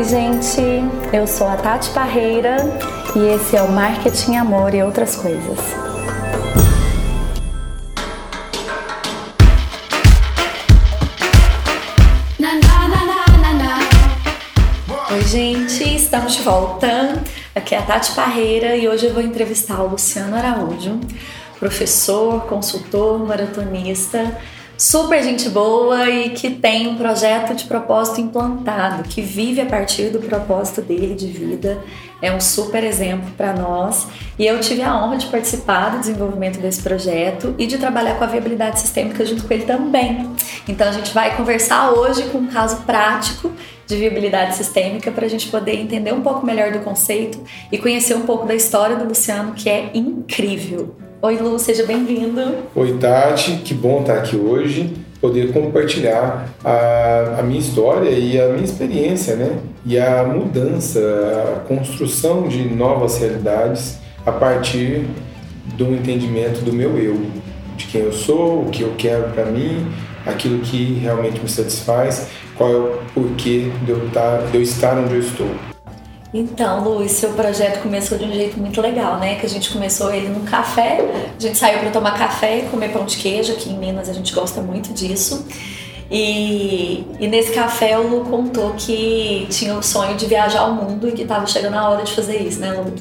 Oi, gente. Eu sou a Tati Parreira e esse é o Marketing Amor e outras coisas. Oi, gente. Estamos de volta. Aqui é a Tati Parreira e hoje eu vou entrevistar o Luciano Araújo, professor, consultor, maratonista super gente boa e que tem um projeto de propósito implantado, que vive a partir do propósito dele de vida. É um super exemplo para nós e eu tive a honra de participar do desenvolvimento desse projeto e de trabalhar com a viabilidade sistêmica junto com ele também. Então a gente vai conversar hoje com um caso prático de viabilidade sistêmica para a gente poder entender um pouco melhor do conceito e conhecer um pouco da história do Luciano, que é incrível. Oi, Lu, seja bem-vindo. Oi, Tati, que bom estar aqui hoje, poder compartilhar a, a, minha história e a minha experiência, né? E a mudança, a construção de novas realidades a partir do entendimento do meu eu, de quem eu sou, o que eu quero para mim, aquilo que realmente me satisfaz, qual é o porquê de eu, estar, de eu estar onde eu estou. Então, Luiz, seu projeto começou de um jeito muito legal, né? Que a gente começou ele num café, a gente saiu para tomar café e comer pão de queijo, aqui em Minas a gente gosta muito disso. E, e nesse café o Lu contou que tinha o sonho de viajar ao mundo e que estava chegando a hora de fazer isso, né, Lu?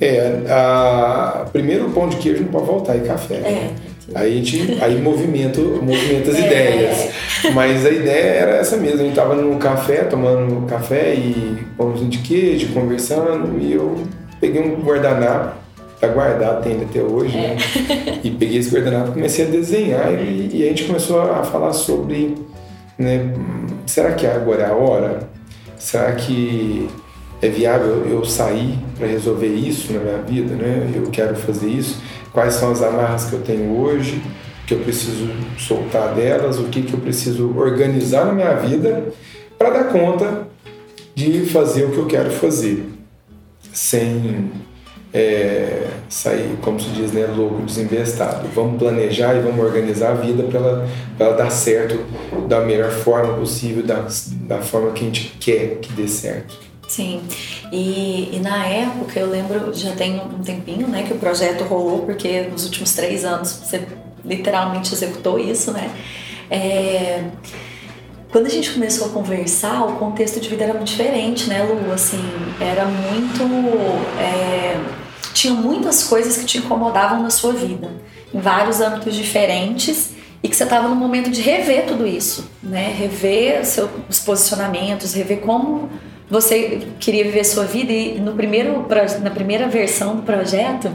É, a, primeiro o pão de queijo não pode voltar e café. Né? É. Aí a gente aí movimenta, movimenta as é. ideias. Mas a ideia era essa mesmo. A gente tava num café, tomando café e pãozinho de queijo, conversando, e eu peguei um guardanapo, tá guardado, tem até hoje, né? É. E peguei esse guardanapo e comecei a desenhar e, e, a gente começou a falar sobre, né, será que agora é a hora? Será que é viável eu sair para resolver isso na minha vida, né? Eu quero fazer isso quais são as amarras que eu tenho hoje, que eu preciso soltar delas, o que, que eu preciso organizar na minha vida para dar conta de fazer o que eu quero fazer, sem é, sair, como se diz, né, louco, desinvestado. Vamos planejar e vamos organizar a vida para ela, ela dar certo da melhor forma possível, da, da forma que a gente quer que dê certo. Sim, e, e, na época eu lembro, já tem um tempinho né, que o projeto rolou, porque nos últimos três anos você literalmente executou isso, né? É, quando a gente começou a conversar, o contexto de vida era muito diferente, né, Lu? Assim, era muito. É, tinha muitas coisas que te incomodavam na sua vida, em vários âmbitos diferentes, e que você estava no momento de rever tudo isso, né? Rever seus posicionamentos, rever como você queria viver sua vida e no primeiro, na primeira versão do projeto,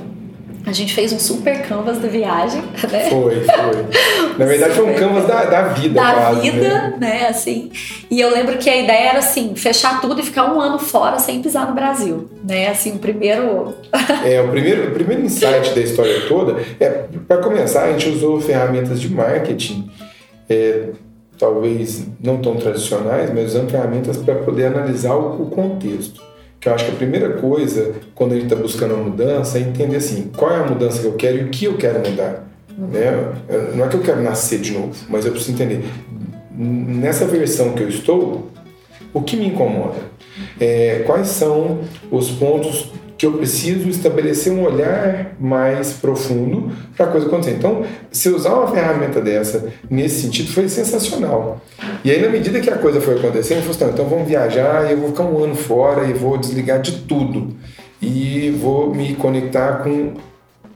a gente fez um super canvas da viagem, né? Foi, foi. Na verdade foi um canvas da, da vida, Da quase, vida, né? né? Assim. E eu lembro que a ideia era assim, fechar tudo e ficar um ano fora sem pisar no Brasil, né? Assim, o primeiro... é, o primeiro, o primeiro insight da história toda é, para começar, a gente usou ferramentas de marketing é, talvez não tão tradicionais, mas usando ferramentas para poder analisar o, contexto. Que eu acho que a primeira coisa, quando a gente está buscando uma mudança, é entender assim, qual é a mudança que eu quero e o que eu quero mudar. Né? Não é que eu quero nascer de novo, mas eu preciso entender, nessa versão que eu estou, o que me incomoda? É, quais são os pontos que eu preciso estabelecer um olhar mais profundo para a coisa acontecer. Então, se usar uma ferramenta dessa nesse sentido foi sensacional. E aí, na medida que a coisa foi acontecendo, eu falei, então vamos viajar, eu vou ficar um ano fora e vou desligar de tudo. E vou me conectar com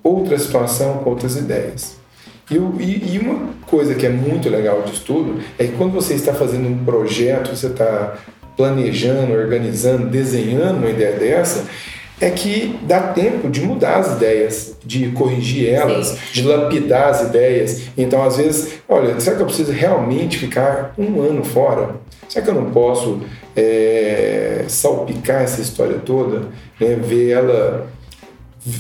outra situação, com outras ideias. E, e, uma coisa que é muito legal disso tudo é que quando você está fazendo um projeto, você está planejando, organizando, desenhando uma ideia dessa, é que dá tempo de mudar as ideias, de corrigir elas, Sim. de lapidar as ideias. Então, às vezes, olha, será que eu preciso realmente ficar um ano fora? Será que eu não posso é, salpicar essa história toda, né, ver ela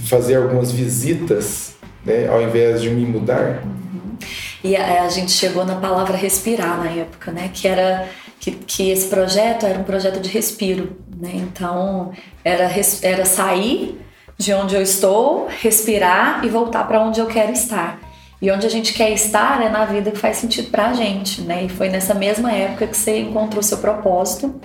fazer algumas visitas, né, ao invés de me mudar? Uhum. E a, a gente chegou na palavra respirar na época, né, que era que, que esse projeto era um projeto de respiro, né? Então era, era sair de onde eu estou, respirar e voltar para onde eu quero estar. E onde a gente quer estar é na vida que faz sentido para a gente, né? E foi nessa mesma época que você encontrou seu propósito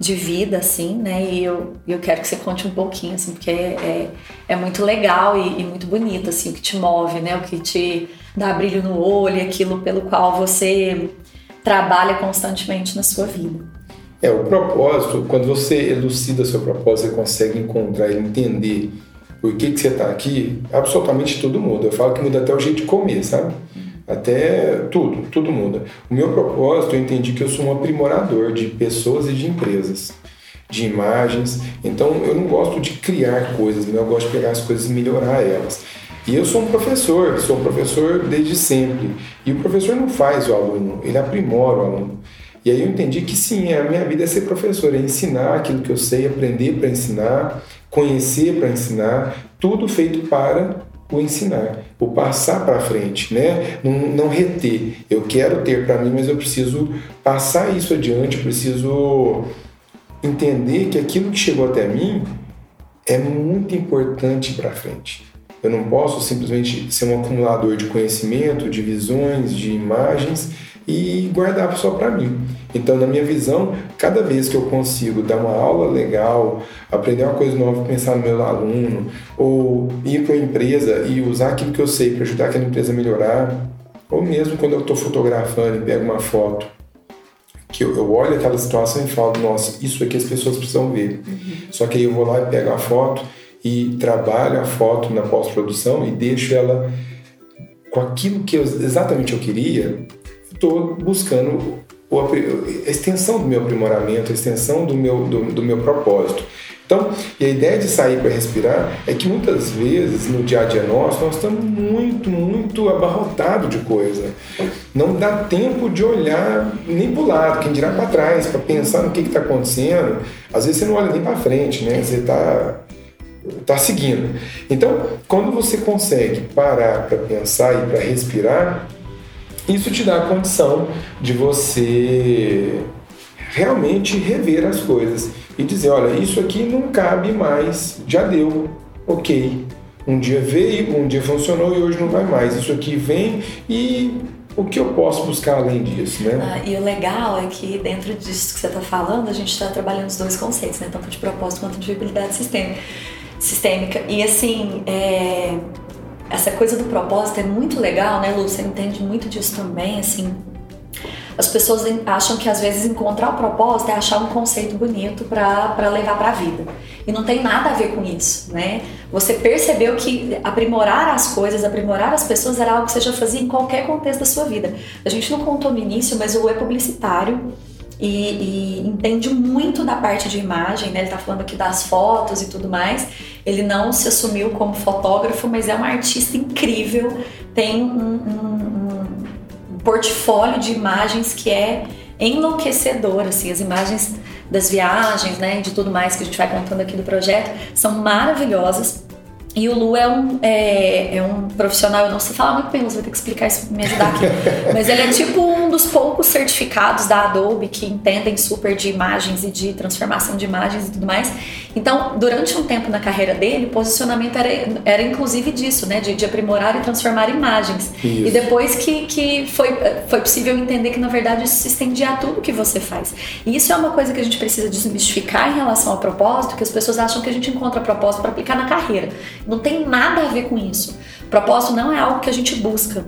de vida, assim, né? E eu, eu quero que você conte um pouquinho, assim, porque é, é, é muito legal e, e, muito bonito, assim, o que te move, né? O que te dá brilho no olho, aquilo pelo qual você trabalha constantemente na sua vida. É, o propósito, quando você elucida seu propósito, você consegue encontrar e entender por que, que você está aqui, absolutamente tudo muda. Eu falo que muda até o jeito de comer, sabe? Até tudo, tudo muda. O meu propósito, eu entendi que eu sou um aprimorador de pessoas e de empresas, de imagens. Então, eu não gosto de criar coisas, né? eu gosto de pegar as coisas e melhorar elas. E eu sou um professor, sou um professor desde sempre. E o professor não faz o aluno, ele aprimora o aluno. E aí eu entendi que sim, a minha vida é ser professor, é ensinar aquilo que eu sei, aprender para ensinar, conhecer para ensinar, tudo feito para o ensinar, o passar para frente, né? Não, não, reter. Eu quero ter para mim, mas eu preciso passar isso adiante, preciso entender que aquilo que chegou até mim é muito importante para frente. Eu não posso simplesmente ser um acumulador de conhecimento, de visões, de imagens e guardar só para mim. Então, na minha visão, cada vez que eu consigo dar uma aula legal, aprender uma coisa nova, pensar no meu aluno, ou ir para uma empresa e usar aquilo que eu sei para ajudar aquela empresa a melhorar, ou mesmo quando eu estou fotografando e pego uma foto, que eu, eu, olho aquela situação e falo, nossa, isso aqui as pessoas precisam ver. Uhum. Só que aí eu vou lá e pego a foto e trabalho a foto na pós-produção e deixo ela com aquilo que eu, exatamente eu queria, estou buscando a extensão do meu aprimoramento, a extensão do meu, do, do meu propósito. Então, e a ideia de sair para respirar é que muitas vezes no dia a dia nosso nós estamos muito, muito abarrotados de coisa. Não dá tempo de olhar nem para o lado, quem dirá para trás, para pensar no que está acontecendo. Às vezes você não olha nem para frente, né? Você está tá seguindo. Então, quando você consegue parar para pensar e para respirar, isso te dá a condição de você realmente rever as coisas e dizer: olha, isso aqui não cabe mais, já deu, ok. Um dia veio, um dia funcionou e hoje não vai mais. Isso aqui vem e o que eu posso buscar além disso, né? Ah, e o legal é que dentro disso que você está falando, a gente está trabalhando os dois conceitos, né? Tanto de propósito quanto de habilidade sistêmica. sistêmica. E assim, é essa coisa do propósito é muito legal, né, Lu? Você entende muito disso também, assim. As pessoas acham que às vezes encontrar o propósito é achar um conceito bonito para levar para a vida. E não tem nada a ver com isso, né? Você percebeu que aprimorar as coisas, aprimorar as pessoas era algo que você já fazia em qualquer contexto da sua vida. A gente não contou no início, mas o é publicitário e, e, entende muito da parte de imagem, né? Ele está falando aqui das fotos e tudo mais. Ele não se assumiu como fotógrafo, mas é um artista incrível, tem um, um, um portfólio de imagens que é enlouquecedor, assim, as imagens das viagens, né, de tudo mais que a gente vai contando aqui do projeto, são maravilhosas. E o Lu é um, é, é, um profissional, eu não sei falar muito bem, você vai ter que explicar isso, me ajudar aqui. Mas ele é tipo um dos poucos certificados da Adobe que entendem super de imagens e de transformação de imagens e tudo mais. Então, durante um tempo na carreira dele, o posicionamento era, era inclusive disso, né? De, de aprimorar e transformar imagens. Isso. E depois que, que foi, foi possível entender que, na verdade, isso se estendia a tudo que você faz. E isso é uma coisa que a gente precisa desmistificar em relação ao propósito, que as pessoas acham que a gente encontra propósito para aplicar na carreira. Não tem nada a ver com isso. Propósito não é algo que a gente busca.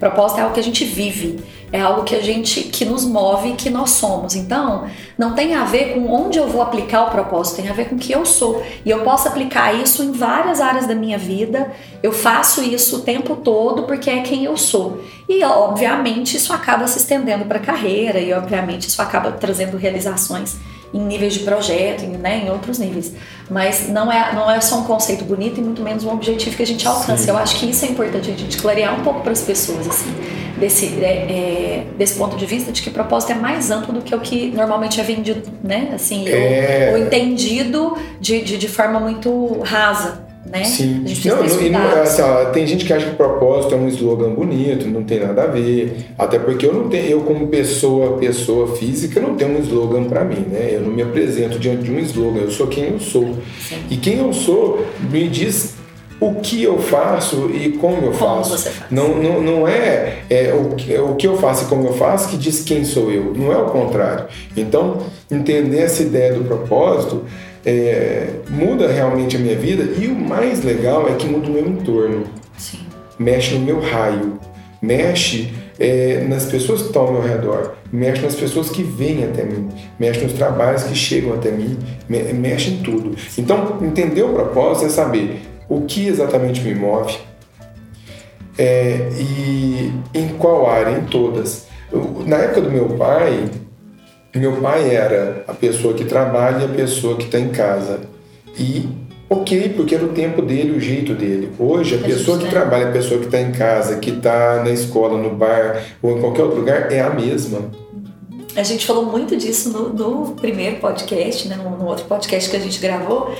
Propósito é algo que a gente vive, é algo que a gente que nos move, que nós somos. Então, não tem a ver com onde eu vou aplicar o propósito, tem a ver com o que eu sou. E eu posso aplicar isso em várias áreas da minha vida. Eu faço isso o tempo todo porque é quem eu sou. E obviamente isso acaba se estendendo para a carreira e obviamente isso acaba trazendo realizações em níveis de projeto, em, né, em outros níveis. Mas não é, não é só um conceito bonito e muito menos um objetivo que a gente alcança. Sim. Eu acho que isso é importante a gente clarear um pouco para as pessoas, assim, desse, é, é, desse ponto de vista de que propósito é mais amplo do que o que normalmente é vendido, né? Assim, é... ou, ou entendido de, de, de forma muito rasa né? Sim. Não, não, não, assim, ó, tem gente que acha que propósito é um slogan bonito, não tem nada a ver. Até porque eu não tenho, eu como pessoa, pessoa física, não tenho um slogan para mim, né? Eu não me apresento diante de um slogan, eu sou quem eu sou. Sim. E quem eu sou me diz o que eu faço e como eu Como faço. faz. Não, não, não é, é o, que, é o que eu faço e como eu faço que diz quem sou eu. Não é o contrário. Então, entender essa ideia do propósito é, muda realmente a minha vida e o mais legal é que muda o meu entorno. Sim. Mexe no meu raio. Mexe é, nas pessoas que estão ao meu redor. Mexe nas pessoas que vêm até mim. Mexe nos trabalhos que chegam até mim. Me, mexe em tudo. Então, entender o propósito é saber o que exatamente me move é, e em qual área, em todas. Na época do meu pai, meu pai era a pessoa que trabalha e a pessoa que está em casa. E ok, porque era o tempo dele, o jeito dele. Hoje, a pessoa que trabalha, a pessoa que está em casa, que está na escola, no bar ou em qualquer outro lugar, é a mesma. A gente falou muito disso no, no primeiro podcast, né, no, no outro podcast que a gente gravou.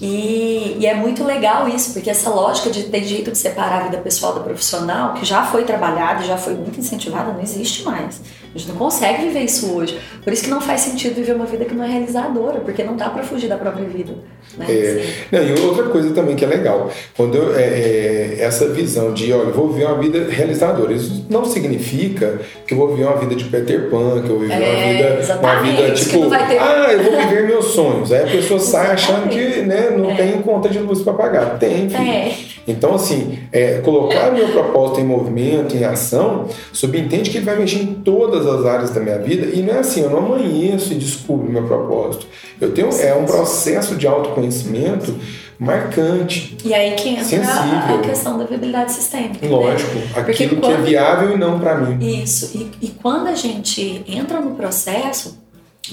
E, e é muito legal isso, porque essa lógica de ter jeito de separar a vida pessoal da profissional, que já foi trabalhada, já foi muito incentivada, não existe mais. A gente não consegue viver isso hoje. Por isso que não faz sentido viver uma vida que não é realizadora, porque não dá pra fugir da própria vida. Né? É, Assim. não, e outra coisa também que é legal, quando eu, é, é, essa visão de, olha, eu vou viver uma vida realizadora, isso não significa que eu vou viver uma vida de Peter Pan, que eu vou viver É, uma vida, uma vida tipo, ter- ah, eu vou viver meus sonhos. Aí a pessoa sai achando que né, não É. tem conta de luz para pagar. Tem, filho. É. Então, assim, é, colocar o meu propósito em movimento, em ação, subentende que ele vai mexer em todas as áreas da minha vida e não é assim, eu não amanheço e descubro meu propósito. Eu tenho, é um processo de autoconhecimento marcante. E aí que entra a, Sensível. a questão da viabilidade sistêmica. né? Lógico, Porque aquilo que é quando- viável e não para mim. Isso, e, e quando a gente entra no processo,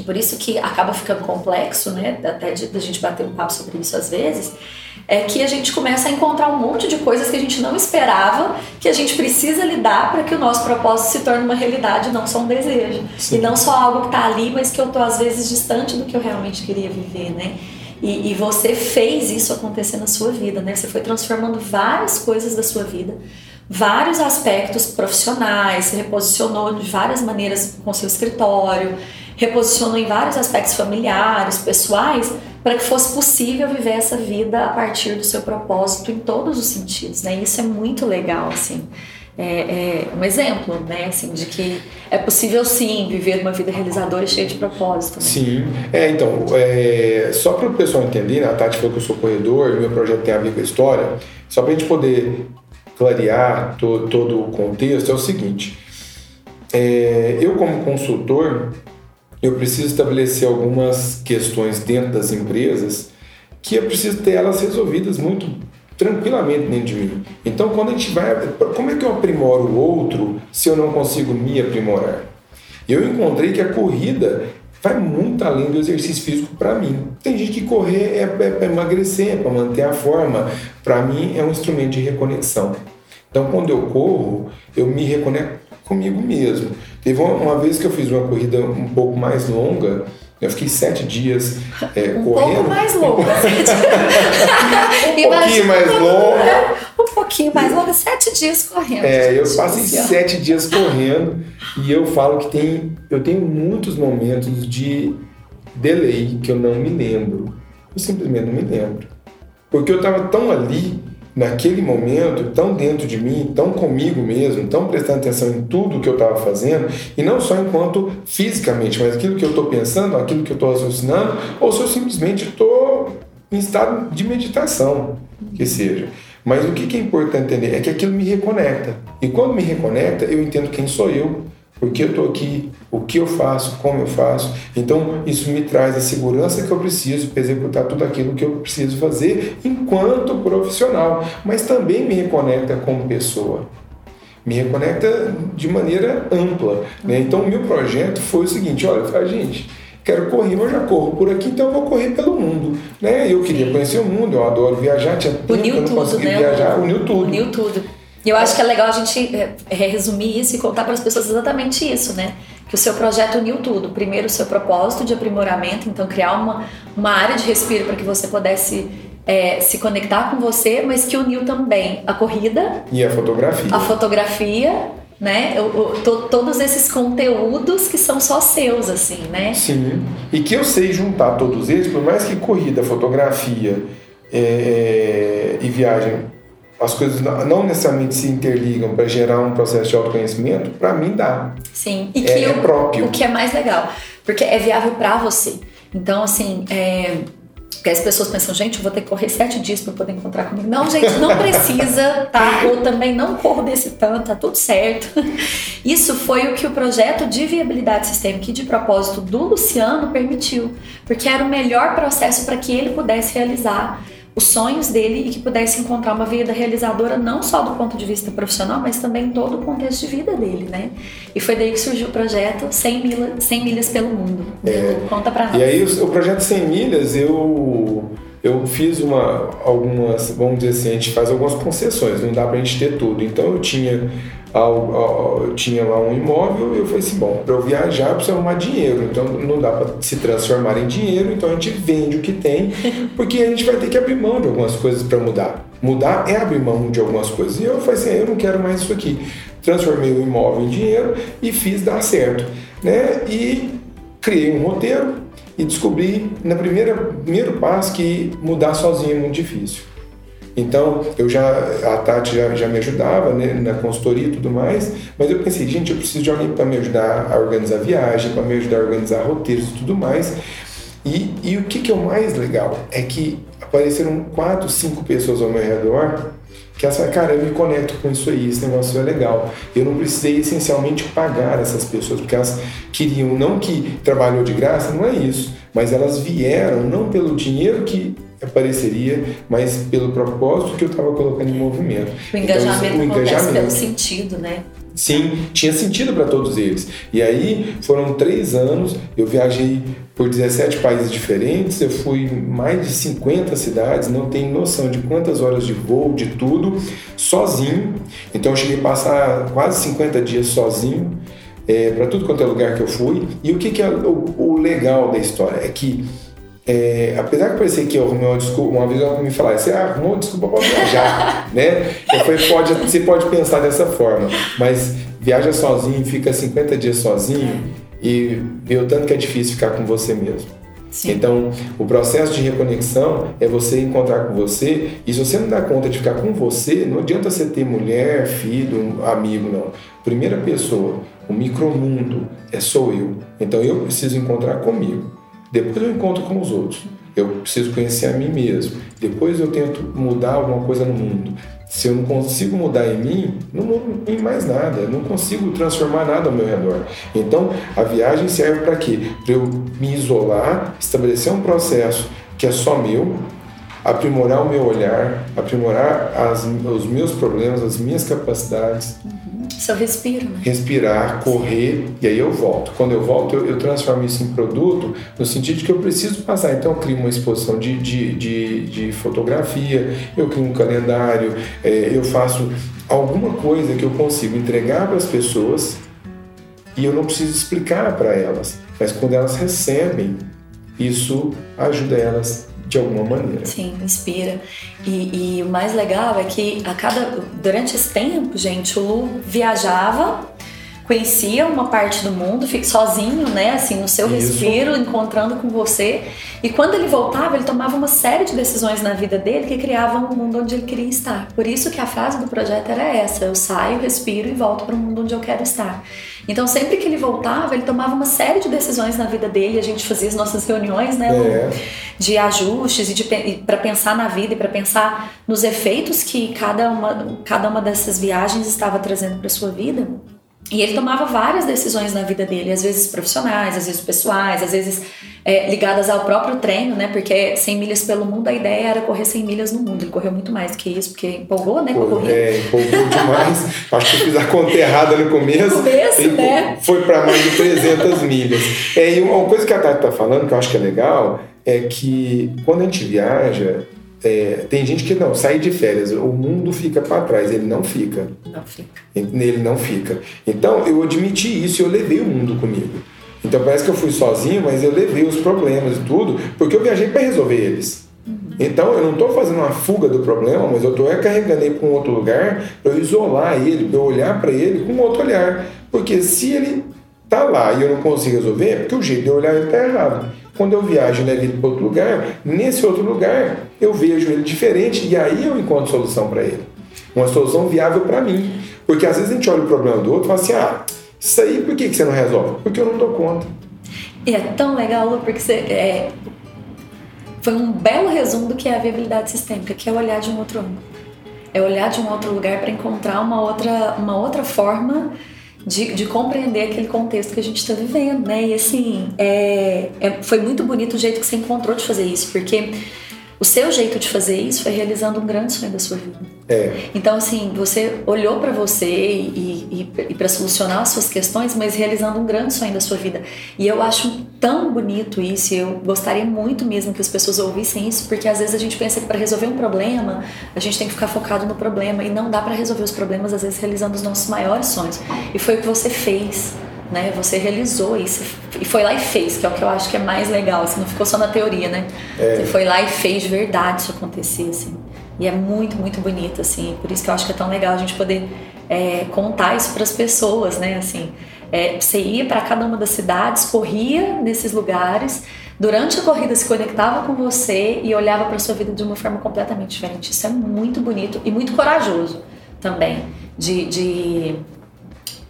por isso que acaba ficando complexo, né? Até de, da gente bater um papo sobre isso às vezes, é que a gente começa a encontrar um monte de coisas que a gente não esperava, que a gente precisa lidar para que o nosso propósito se torne uma realidade, não só um desejo. Sim. E não só algo que está ali, mas que eu tô às vezes distante do que eu realmente queria viver, né? E, e você fez isso acontecer na sua vida, né? Você foi transformando várias coisas da sua vida, vários aspectos profissionais, se reposicionou de várias maneiras com seu escritório, reposicionou em vários aspectos familiares, pessoais, para que fosse possível viver essa vida a partir do seu propósito em todos os sentidos, né? Isso é muito legal, assim. É, é um exemplo, né, assim, de que é possível sim viver uma vida realizadora e cheia de propósito. Né? Sim. É, então, é, só para o pessoal entender, né, a Tati falou que eu sou corredor, meu projeto tem a ver com a história, só para a gente poder clarear to, todo o contexto, é o seguinte. É, eu, como consultor, eu preciso estabelecer algumas questões dentro das empresas que eu preciso ter elas resolvidas muito tranquilamente dentro de mim. Então, quando a gente vai. Como é que eu aprimoro o outro se eu não consigo me aprimorar? Eu encontrei que a corrida vai muito além do exercício físico para mim. Tem gente que correr é para emagrecer, é para manter a forma. Para mim, é um instrumento de reconexão. Então, quando eu corro, eu me reconecto comigo mesmo. Teve uma, uma vez que eu fiz uma corrida um pouco mais longa, eu fiquei sete dias é, Um correndo. pouco mais longa. um pouquinho mais longa. Um pouquinho mais longa, sete dias correndo. É, eu passei Assim, sete dias correndo e eu falo que tem, eu tenho muitos momentos de delay que eu não me lembro. Eu simplesmente não me lembro. Porque eu estava tão ali, naquele momento, tão dentro de mim, tão comigo mesmo, tão prestando atenção em tudo que eu estava fazendo, e não só enquanto fisicamente, mas aquilo que eu estou pensando, aquilo que eu estou raciocinando, ou se eu simplesmente estou em estado de meditação, que seja. Mas o que é importante entender é que aquilo me reconecta. E quando me reconecta, eu entendo quem sou eu, por que eu estou aqui, o que eu faço, como eu faço. Então, isso me traz a segurança que eu preciso para executar tudo aquilo que eu preciso fazer enquanto profissional, mas também me reconecta como pessoa. Me reconecta de maneira ampla. Né? Então, o meu projeto foi o seguinte: olha, falei, gente, quero correr, mas já corro por aqui, então eu vou correr pelo mundo. Né? Eu queria conhecer o mundo, eu adoro viajar, tinha tempo que Uniu eu não tudo, né? viajar, uniu tudo. Uniu tudo. E eu acho que é legal a gente é, é, resumir isso e contar para as pessoas exatamente isso, né? Que o seu projeto uniu tudo. Primeiro, o seu propósito de aprimoramento, então criar uma, uma área de respiro para que você pudesse é, se conectar com você, mas que uniu também a corrida, E a fotografia. a fotografia, né? O, to- todos esses conteúdos que são só seus, assim, né? Sim. E que eu sei juntar todos eles, por mais que corrida, fotografia, é, e viagem, as coisas não necessariamente se interligam para gerar um processo de autoconhecimento, para mim dá. Sim, e É- que é o, próprio. o que é mais legal, porque é viável pra você. Então, assim, é, porque as pessoas pensam, gente, eu vou ter que correr sete dias para poder encontrar comigo. Não, gente, não precisa, tá? Eu também não corro desse tanto, tá tudo certo. Isso foi o que o projeto de viabilidade sistêmica e de propósito do Luciano permitiu, porque era o melhor processo para que ele pudesse realizar os sonhos dele e que pudesse encontrar uma vida realizadora não só do ponto de vista profissional, mas também todo o contexto de vida dele, né? E foi daí que surgiu o projeto 100, milha, 100 milhas pelo mundo. Conta pra nós. E aí o, o projeto 100 milhas eu eu fiz uma algumas vamos dizer assim a gente faz algumas concessões não dá pra gente ter tudo então eu tinha al- al- eu tinha lá um imóvel e eu falei assim bom para eu viajar eu preciso arrumar dinheiro então não dá para se transformar em dinheiro então a gente vende o que tem porque a gente vai ter que abrir mão de algumas coisas para mudar. Mudar é abrir mão de algumas coisas. E eu falei assim eu não quero mais isso aqui. Transformei o imóvel em dinheiro e fiz dar certo né? E criei um roteiro e descobri na primeira primeiro passo que mudar sozinho é muito difícil. Então, eu já a Tati já, já me ajudava né, na consultoria e tudo mais, mas eu pensei, gente, eu preciso de alguém para me ajudar a organizar viagem, para me ajudar a organizar roteiros e tudo mais. E, e o que, que é o mais legal é que apareceram quatro, cinco pessoas ao meu redor que falaram, cara, eu me conecto com isso aí, esse negócio é legal. Eu não precisei essencialmente pagar essas pessoas, porque elas queriam, não que trabalhou de graça, não é isso, mas elas vieram não pelo dinheiro que apareceria, mas pelo propósito que eu estava colocando em movimento. O Então, isso- engajamento o acontece engajamento. pelo sentido, né? Sim, tinha sentido para todos eles. E aí foram três anos, eu viajei por 17 países diferentes, eu fui em mais de 50 cidades, não tenho noção de quantas horas de voo, de tudo, sozinho. Então eu cheguei a passar quase 50 dias sozinho, para tudo quanto é lugar que eu fui. E o que, que é o, o legal da história? É que é, apesar de parecer que eu arrumei uma desculpa, uma vez ela me falava, você arrumou uma desculpa para viajar, né? Eu falei, pode, você pode pensar dessa forma, mas viaja sozinho, fica 50 dias sozinho e vê o tanto que é difícil ficar com você mesmo. Sim. Então, o processo de reconexão é você encontrar com você, e se você não dá conta de ficar com você, não adianta você ter mulher, filho, amigo, não. Primeira pessoa, o micromundo é sou eu. Então eu preciso encontrar comigo. Depois eu encontro com os outros. Eu preciso conhecer a mim mesmo. Depois eu tento mudar alguma coisa no mundo. Se eu não consigo mudar em mim, não mudo em mais nada. Eu não consigo transformar nada ao meu redor. Então, a viagem serve para quê? Para eu me isolar, estabelecer um processo que é só meu, aprimorar o meu olhar, aprimorar as, os meus problemas, as minhas capacidades, Seu respiro, né? respirar, correr e aí eu volto. Quando eu volto, eu, eu transformo isso em produto no sentido de que eu preciso passar. Então eu crio uma exposição de, de, de, de fotografia, eu crio um calendário, é, eu faço alguma coisa que eu consigo entregar para as pessoas e eu não preciso explicar para elas. Mas quando elas recebem, isso ajuda elas de alguma maneira. Sim, inspira. E, e o mais legal é que a cada durante esse tempo, gente, o Lu viajava, conhecia uma parte do mundo, fica sozinho, né, assim, no seu Isso. respiro, encontrando com você. E quando ele voltava, ele tomava uma série de decisões na vida dele que criavam o mundo onde ele queria estar. Por isso que a frase do projeto era essa: eu saio, respiro e volto para o mundo onde eu quero estar. Então, sempre que ele voltava, ele tomava uma série de decisões na vida dele. A gente fazia as nossas reuniões, né? É. de ajustes e, de, para pensar na vida e para pensar nos efeitos que cada uma, cada uma dessas viagens estava trazendo para sua vida. E ele tomava várias decisões na vida dele, às vezes profissionais, às vezes pessoais, às vezes é, ligadas ao próprio treino, né? Porque 100 milhas pelo mundo, a ideia era correr 100 milhas no mundo. Ele correu muito mais do que isso, porque empolgou, né? Pô. É, empolgou demais. Acho que eu fiz a conta errada no começo. No começo, né? Foi para mais de 300 milhas. É, e uma coisa que a Tati tá falando, que eu acho que é legal, é que quando a gente viaja, é, tem gente que não, sai de férias, o mundo fica para trás, ele não fica. Não fica. Ele não fica. Então eu admiti isso e eu levei o mundo comigo. Então parece que eu fui sozinho, mas eu levei os problemas e tudo, porque eu viajei para resolver eles. Então eu não estou fazendo uma fuga do problema, mas eu estou recarregando ele para um outro lugar para eu isolar ele, para eu olhar para ele com outro olhar. Porque se ele tá lá e eu não consigo resolver, é porque o jeito de eu olhar ele tá errado. Quando eu viajo e levo ele para outro lugar, nesse outro lugar eu vejo ele diferente e aí eu encontro solução para ele. Uma solução viável para mim. Porque às vezes a gente olha o problema do outro e fala assim: ah, isso aí por que, que você não resolve? Porque eu não dou conta. E é tão legal, Lu, porque você, é, foi um belo resumo do que é a viabilidade sistêmica, que é olhar de um outro ângulo. É olhar de um outro lugar para encontrar uma outra, uma outra forma de, de, compreender aquele contexto que a gente está vivendo, né? E assim, é, é, foi muito bonito o jeito que você encontrou de fazer isso, porque o seu jeito de fazer isso foi realizando um grande sonho da sua vida. É. Então, assim, você olhou para você e, e, e para solucionar as suas questões, mas realizando um grande sonho da sua vida. E eu acho tão bonito isso, e eu gostaria muito mesmo que as pessoas ouvissem isso, porque às vezes a gente pensa que para resolver um problema, a gente tem que ficar focado no problema, e não dá para resolver os problemas, às vezes, realizando os nossos maiores sonhos. E foi o que você fez né? Você realizou isso e foi lá e fez, que é o que eu acho que é mais legal, assim, não ficou só na teoria, né? É. Você foi lá e fez de verdade isso acontecer, assim. E é muito, muito bonito, assim. Por isso que eu acho que é tão legal a gente poder é, contar isso para as pessoas, né? Assim, é, você ia para cada uma das cidades, corria nesses lugares, durante a corrida se conectava com você e olhava para sua vida de uma forma completamente diferente. Isso é muito bonito e muito corajoso também de, de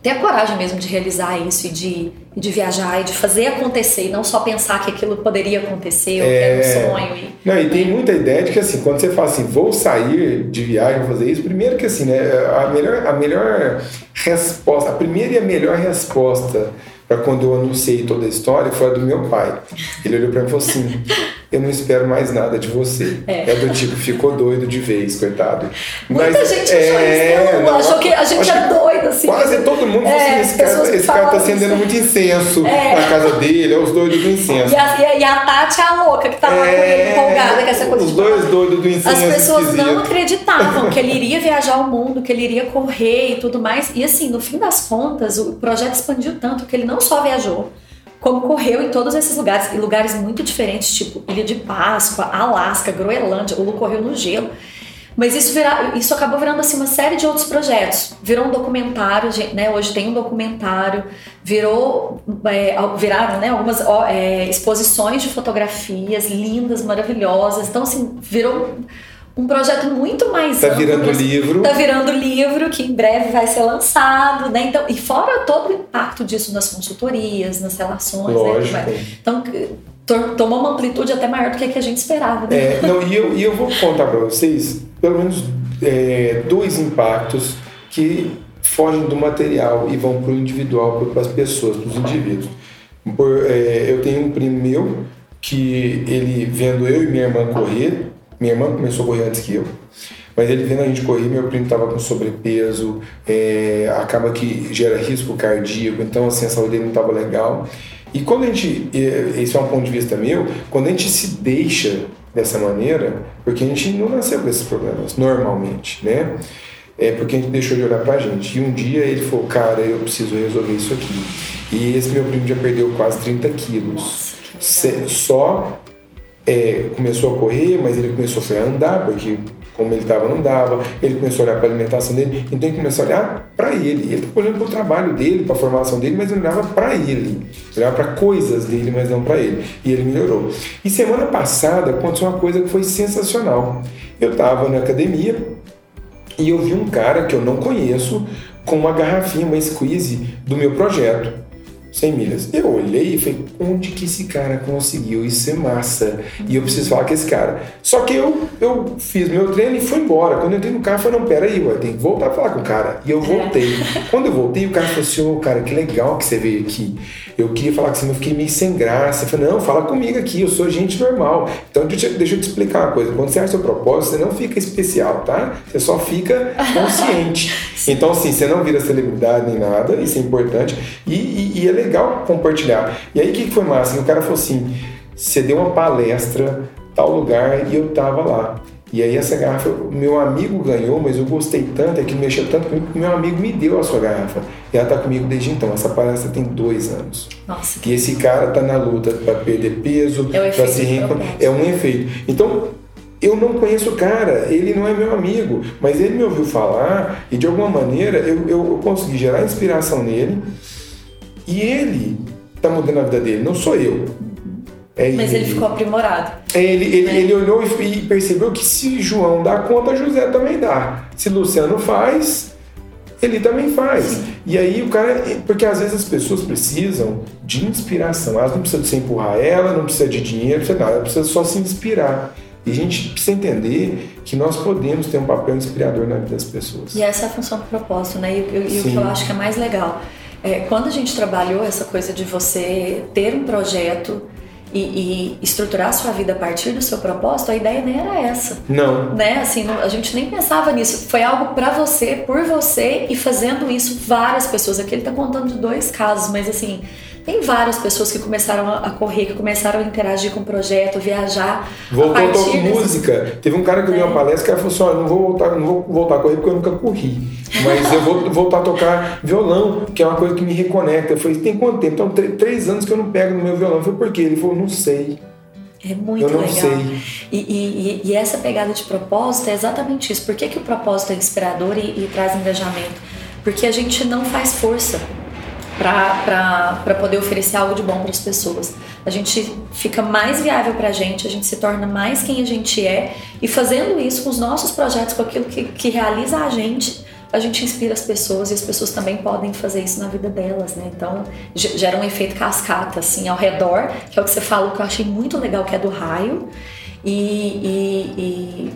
ter a coragem mesmo de realizar isso e de, de viajar e de fazer acontecer, e não só pensar que aquilo poderia acontecer ou é... que era um é. sonho. E, não, e tem muita ideia de que assim, quando você fala assim, vou sair de viagem, vou fazer isso, primeiro que assim, né, a melhor, a melhor resposta, a primeira e a melhor resposta para quando eu anunciei toda a história foi a do meu pai. Ele olhou para mim e falou assim: Eu não espero mais nada de você. É, é do tipo, ficou doido de vez, coitado. Muita Mas, gente achou é, isso, não, achou que a gente era doido, assim. Quase todo mundo é, assim: esse cara, esse cara tá acendendo muito incenso é. na casa dele, é os doidos do incenso. E a, e a Tati é a louca que tava é, empolgada com essa coisa. Os dois doidos do incenso. As pessoas esquisito. não acreditavam que ele iria viajar ao mundo, que ele iria correr e tudo mais. E assim, no fim das contas, o projeto expandiu tanto que ele não só viajou, como correu em todos esses lugares, em lugares muito diferentes, tipo Ilha de Páscoa, Alasca, Groenlândia, o Lu correu no gelo. Mas isso, vira, isso acabou virando assim, uma série de outros projetos. Virou um documentário, né? hoje tem um documentário, virou, é, viraram né, algumas é, exposições de fotografias lindas, maravilhosas. Então, assim, virou um projeto muito mais tá amplo. virando livro. Tá virando livro, que em breve vai ser lançado, né? Então, e fora todo o impacto disso nas consultorias, nas relações, né? Lógico. né? Então, tomou uma amplitude até maior do que, a gente esperava. Né? É, não, e eu, e eu vou contar para vocês pelo menos é, dois impactos que fogem do material e vão para o individual, para as pessoas, para os indivíduos. Por, é, eu tenho um primo meu que ele, vendo eu e minha irmã correr, minha irmã começou a correr antes que eu. Mas ele vendo a gente correr, meu primo estava com sobrepeso, é, acaba que gera risco cardíaco, então assim, a saúde dele não estava legal. E quando a gente, esse é um ponto de vista meu, quando a gente se deixa dessa maneira, porque a gente não nasceu com esses problemas, normalmente, né? É porque a gente deixou de olhar pra gente. E um dia ele falou, cara, eu preciso resolver isso aqui. E esse meu primo já perdeu quase 30 quilos. Nossa, só é, começou a correr, mas ele começou a andar, porque como ele estava, não dava. Ele começou a olhar para a alimentação dele, então ele começou a olhar para ele. Ele estava olhando para o trabalho dele, para a formação dele, mas ele olhava para ele. Olhava para coisas dele, mas não para ele. E ele melhorou. E semana passada aconteceu uma coisa que foi sensacional. Eu estava na academia e eu vi um cara que eu não conheço com uma garrafinha, uma squeeze do meu projeto. 100 milhas. Eu olhei e falei, onde que esse cara conseguiu? Isso é massa. E eu preciso falar com esse cara. Só que eu, eu fiz meu treino e fui embora. Quando eu entrei no carro, eu falei, não, peraí, eu tenho que voltar a falar com o cara. E eu voltei. Quando eu voltei, o cara falou assim, ô, oh, cara, que legal que você veio aqui. Eu queria falar com você, mas eu fiquei meio sem graça. Eu falei, não, fala comigo aqui, eu sou gente normal. Então, deixa, deixa eu te explicar uma coisa. Quando você acha seu propósito, você não fica especial, tá? Você só fica consciente. então, assim, você não vira celebridade nem nada, isso é importante. E, e, e é legal compartilhar. E aí, o que foi massa? O cara falou assim, você deu uma palestra, tal lugar, e eu tava lá. E aí essa garrafa, meu amigo ganhou, mas eu gostei tanto, é que mexeu tanto comigo, que meu amigo me deu a sua garrafa. E ela tá comigo desde então. Essa palestra tem dois anos. Nossa. E esse cara tá na luta para perder peso, é para se reencontrar. É um efeito. Então, eu não conheço o cara, ele não é meu amigo, mas ele me ouviu falar e de alguma maneira eu, eu, eu consegui gerar inspiração nele e ele tá mudando a vida dele, não sou eu. É, Mas ele ficou aprimorado. Ele, ele, ele olhou e percebeu que se João dá conta, José também dá. Se Luciano faz, ele também faz. Sim. E aí o cara. Porque às vezes as pessoas precisam de inspiração. Elas não precisam de você empurrar ela, não precisa de dinheiro, não precisa nada, ela precisa só se inspirar. E a gente precisa entender que nós podemos ter um papel inspirador na vida das pessoas. E essa é a função do propósito, né? E, o que eu acho que é mais legal. É, quando a gente trabalhou essa coisa de você ter um projeto e, e, estruturar a sua vida a partir do seu propósito, a ideia nem era essa. Não. Né? Assim, não, a gente nem pensava nisso. Foi algo para você, por você e fazendo isso várias pessoas. Aqui ele tá contando de dois casos, mas assim, tem várias pessoas que começaram a correr, que começaram a interagir com o projeto, viajar. Voltou a tocar música. Teve um cara que é. deu uma palestra que falou assim: olha, não vou voltar, não vou voltar a correr porque eu nunca corri. Mas eu vou voltar a tocar violão, que é uma coisa que me reconecta. Eu falei, tem quanto tempo? Então, três anos que eu não pego no meu violão. Eu falei, por quê? Ele falou, não sei. É muito eu não legal. Sei. E, e, e, essa pegada de propósito é exatamente isso. Por que, que o propósito é inspirador e, e traz engajamento? Porque a gente não faz força para poder oferecer algo de bom para as pessoas. A gente fica mais viável para a gente, a gente se torna mais quem a gente é e fazendo isso com os nossos projetos, com aquilo que, que realiza a gente, a gente inspira as pessoas e as pessoas também podem fazer isso na vida delas, né? Então gera um efeito cascata assim ao redor, que é o que você falou que eu achei muito legal, que é do raio e, e, e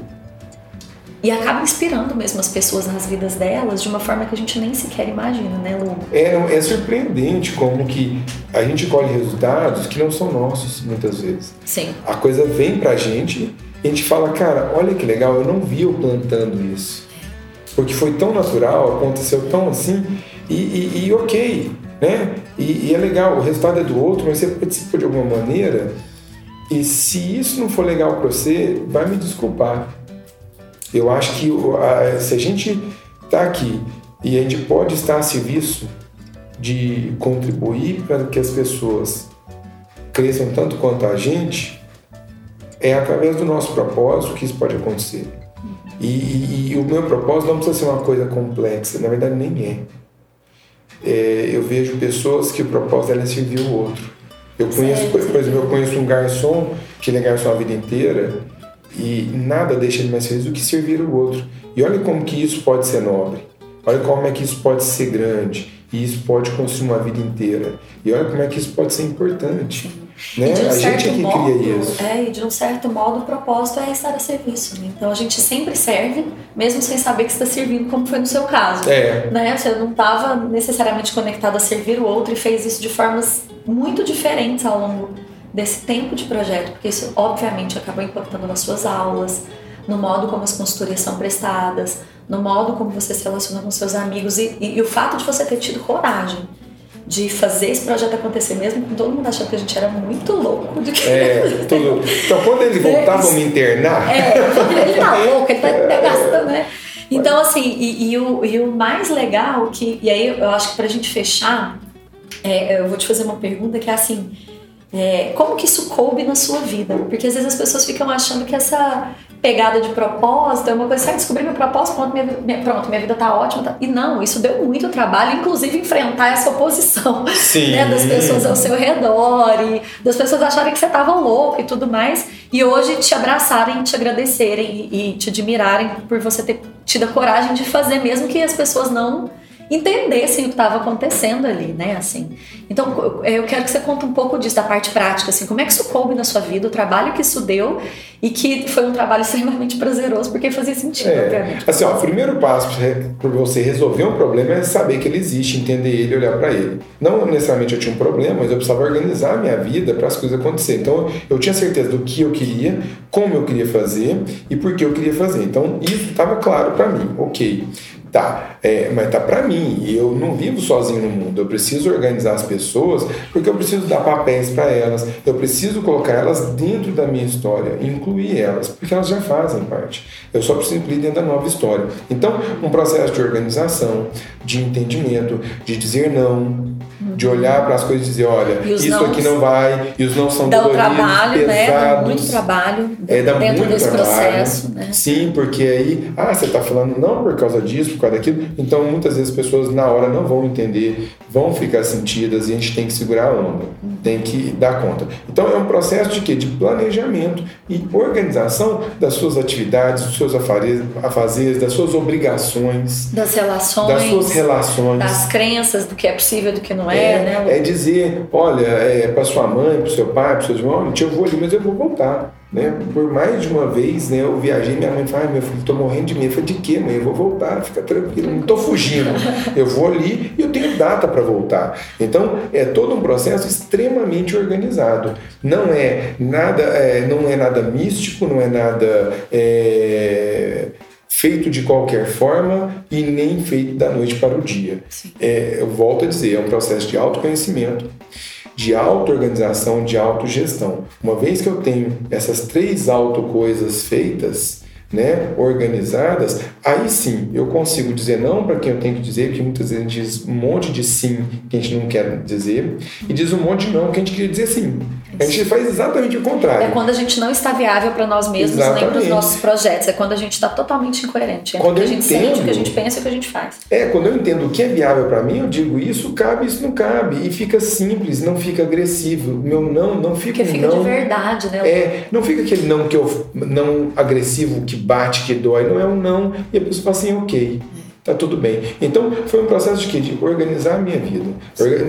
e acaba inspirando mesmo as pessoas nas vidas delas de uma forma que a gente nem sequer imagina, né, Lu? É, é surpreendente como que a gente colhe resultados que não são nossos, muitas vezes. Sim. A coisa vem pra gente e a gente fala, cara, olha que legal, eu não vi eu plantando isso. Porque foi tão natural, aconteceu tão assim, e, e, e ok, né? E, e é legal, o resultado é do outro, mas você participou de alguma maneira, e se isso não for legal para você, vai me desculpar eu acho que se a gente está aqui e a gente pode estar a serviço de contribuir para que as pessoas cresçam tanto quanto a gente, é através do nosso propósito que isso pode acontecer. E, e, e, o meu propósito não precisa ser uma coisa complexa, na verdade nem é. é eu vejo pessoas que o propósito é servir o outro. Eu conheço, por exemplo, eu conheço um garçom que ele é garçom a vida inteira e nada deixa ele mais feliz do que servir o outro. E olha como que isso pode ser nobre. Olha como é que isso pode ser grande. E isso pode construir uma vida inteira. E olha como é que isso pode ser importante. Né? Um a gente é que modo, cria isso. É, e de um certo modo o propósito é estar a serviço. Né? Então a gente sempre serve, mesmo sem saber que está servindo, como foi no seu caso. É. Né? Você não estava necessariamente conectado a servir o outro e fez isso de formas muito diferentes ao longo desse tempo de projeto, porque isso obviamente acaba impactando nas suas aulas, no modo como as consultorias são prestadas, no modo como você se relaciona com seus amigos e, e, e o fato de você ter tido coragem de fazer esse projeto acontecer, mesmo com todo mundo achando que a gente era muito louco. De que é, tudo. Então, quando ele voltava a me internar. É, ele tá louco, ele tá gastando, né? Então, assim, e, e, o, e o mais legal, que, e aí eu acho que pra gente fechar, é, eu vou te fazer uma pergunta que é assim: é, como que isso coube na sua vida? Porque às vezes as pessoas ficam achando que essa pegada de propósito é uma coisa, sai descobrir meu propósito, pronto, minha, minha, pronto, minha vida tá ótima. Tá... E não, isso deu muito trabalho, inclusive enfrentar essa oposição né, das pessoas ao seu redor e das pessoas acharem que você tava louco e tudo mais. E hoje te abraçarem, te agradecerem e, e te admirarem por você ter tido a coragem de fazer, mesmo que as pessoas não entendessem o que estava acontecendo ali, né? Assim. Então, eu quero que você conte um pouco disso, da parte prática, assim, como é que isso coube na sua vida, o trabalho que isso deu e que foi um trabalho extremamente prazeroso, porque fazia sentido, é, obviamente. Assim, ó, o primeiro passo para você resolver um problema é saber que ele existe, entender ele, olhar para ele. Não necessariamente eu tinha um problema, mas eu precisava organizar a minha vida para as coisas acontecerem. Então, eu tinha certeza do que eu queria, como eu queria fazer e por que eu queria fazer. Então, isso estava claro para mim. Ok. Tá, é, mas tá para mim e eu não vivo sozinho no mundo. Eu preciso organizar as pessoas porque eu preciso dar papéis para elas. Eu preciso colocar elas dentro da minha história, incluir elas, porque elas já fazem parte. Eu só preciso incluir dentro da nova história. Então, um processo de organização, de entendimento, de dizer não, de olhar para as coisas e dizer, olha, isso aqui não vai, e os não são Dá doloridos, trabalho, né? Dá pesados. muito trabalho É, dá dentro muito desse trabalho. processo, né? Sim, porque aí, ah, você está falando não por causa disso, por causa daquilo. Então, muitas vezes as pessoas na hora não vão entender, vão ficar sentidas e a gente tem que segurar a onda, tem que dar conta. Então, é um processo de quê? De planejamento e organização das suas atividades, dos seus afazeres, afazeres das suas obrigações, Das relações, das suas relações. das crenças, do que é possível, do que não é, né? É dizer, olha, é, para sua mãe, para seu pai, para seus irmãos, olha, eu vou ali, mas eu vou voltar. Né? Por mais de uma vez, né, eu viajei, minha mãe fala, ai, meu filho, tô morrendo de medo. Eu falei, de quê, mãe? Eu vou voltar, fica tranquilo, não tô fugindo. Eu vou ali e eu tenho data para voltar. Então, é todo um processo extremamente organizado. Não é nada, é, não é nada místico, não é nada é, feito de qualquer forma e nem feito da noite para o dia. É, eu volto a dizer, é um processo de autoconhecimento, de auto-organização, de autogestão. Uma vez que eu tenho essas três auto-coisas feitas, né, organizadas, aí sim eu consigo dizer não para quem eu tenho que dizer, porque muitas vezes a gente diz um monte de sim que a gente não quer dizer, e diz um monte de não que a gente queria dizer sim. A gente faz exatamente o contrário. É quando a gente não está viável para nós mesmos nem para os Exatamente. nossos projetos. É quando a gente está totalmente incoerente entre Quando o que a gente sente, o que a entendo- gente pensa e o que a gente faz. É, quando eu entendo o que é viável para mim, eu digo isso cabe, isso não cabe. E fica simples, não fica agressivo. Meu não, não fica Porque fica não. de verdade, né? É, não fica aquele não que eu não agressivo, que bate, que dói, não é um não. E a pessoa fala assim, ok, tá tudo bem. Então foi um processo de quê? De organizar a minha vida.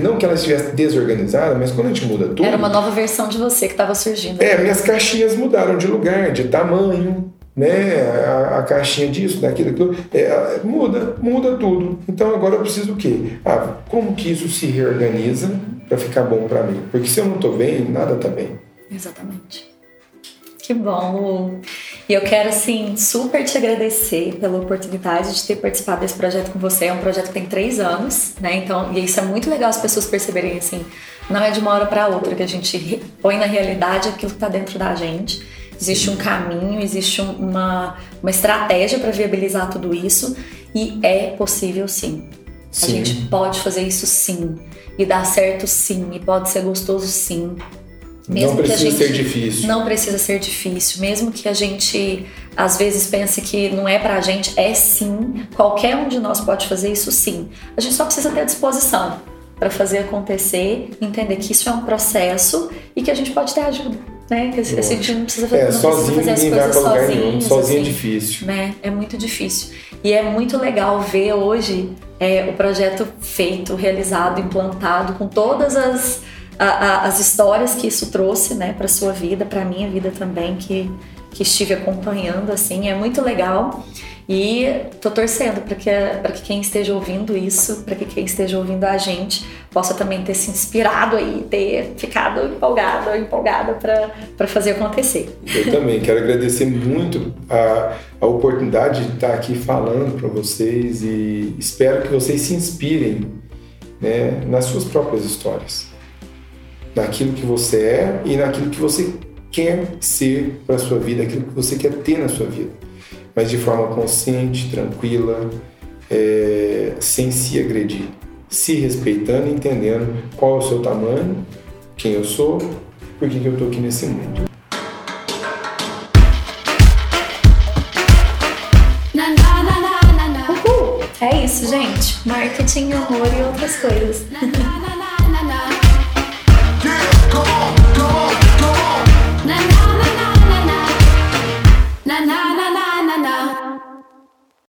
Não que ela estivesse desorganizada, mas quando a gente muda tudo. Era uma nova versão de você que estava surgindo. É, minhas caixinhas mudaram de lugar, de tamanho, né? A, a caixinha disso, daquilo, daquilo. É, muda, muda tudo. Então agora eu preciso o quê? Ah, como que isso se reorganiza para ficar bom para mim? Porque se eu não tô bem, nada tá bem. Exatamente. Que bom, Lu. E eu quero, assim, super te agradecer pela oportunidade de ter participado desse projeto com você. É um projeto que tem três anos, né? Então, e isso é muito legal as pessoas perceberem, assim, não é de uma hora para outra que a gente põe na realidade aquilo que está dentro da gente. Existe um caminho, existe um- uma, uma estratégia para viabilizar tudo isso e é possível sim. A Sim. gente pode fazer isso sim. E dar certo sim. E pode ser gostoso sim. Mesmo não que a precisa gente ser difícil. Não precisa ser difícil, mesmo que a gente às vezes pense que não é pra gente, é sim. Qualquer um de nós pode fazer isso sim. A gente só precisa ter a disposição para fazer acontecer, entender que isso é um processo e que a gente pode ter ajuda, né? Que a gente não precisa, É, não precisa sozinho fazer as coisas sozinhos, Sozinho é assim difícil. né? É muito difícil. E é muito legal ver hoje é, o projeto feito, realizado, implantado, com todas as, a- a- as histórias que isso trouxe né, para sua vida, para minha vida também, que, que estive acompanhando. assim É muito legal. E tô torcendo para que, que quem esteja ouvindo isso, para que quem esteja ouvindo a gente, possa também ter se inspirado aí, ter ficado empolgado empolgada para fazer acontecer. Eu também quero agradecer muito a, a oportunidade de estar aqui falando para vocês e espero que vocês se inspirem né, nas suas próprias histórias, naquilo que você é e naquilo que você quer ser para sua vida, aquilo que você quer ter na sua vida, mas de forma consciente, tranquila, é, sem se agredir, se respeitando e entendendo qual é o seu tamanho, quem eu sou, por que, eu estou aqui nesse mundo. É isso, gente. Marketing, amor e outras coisas.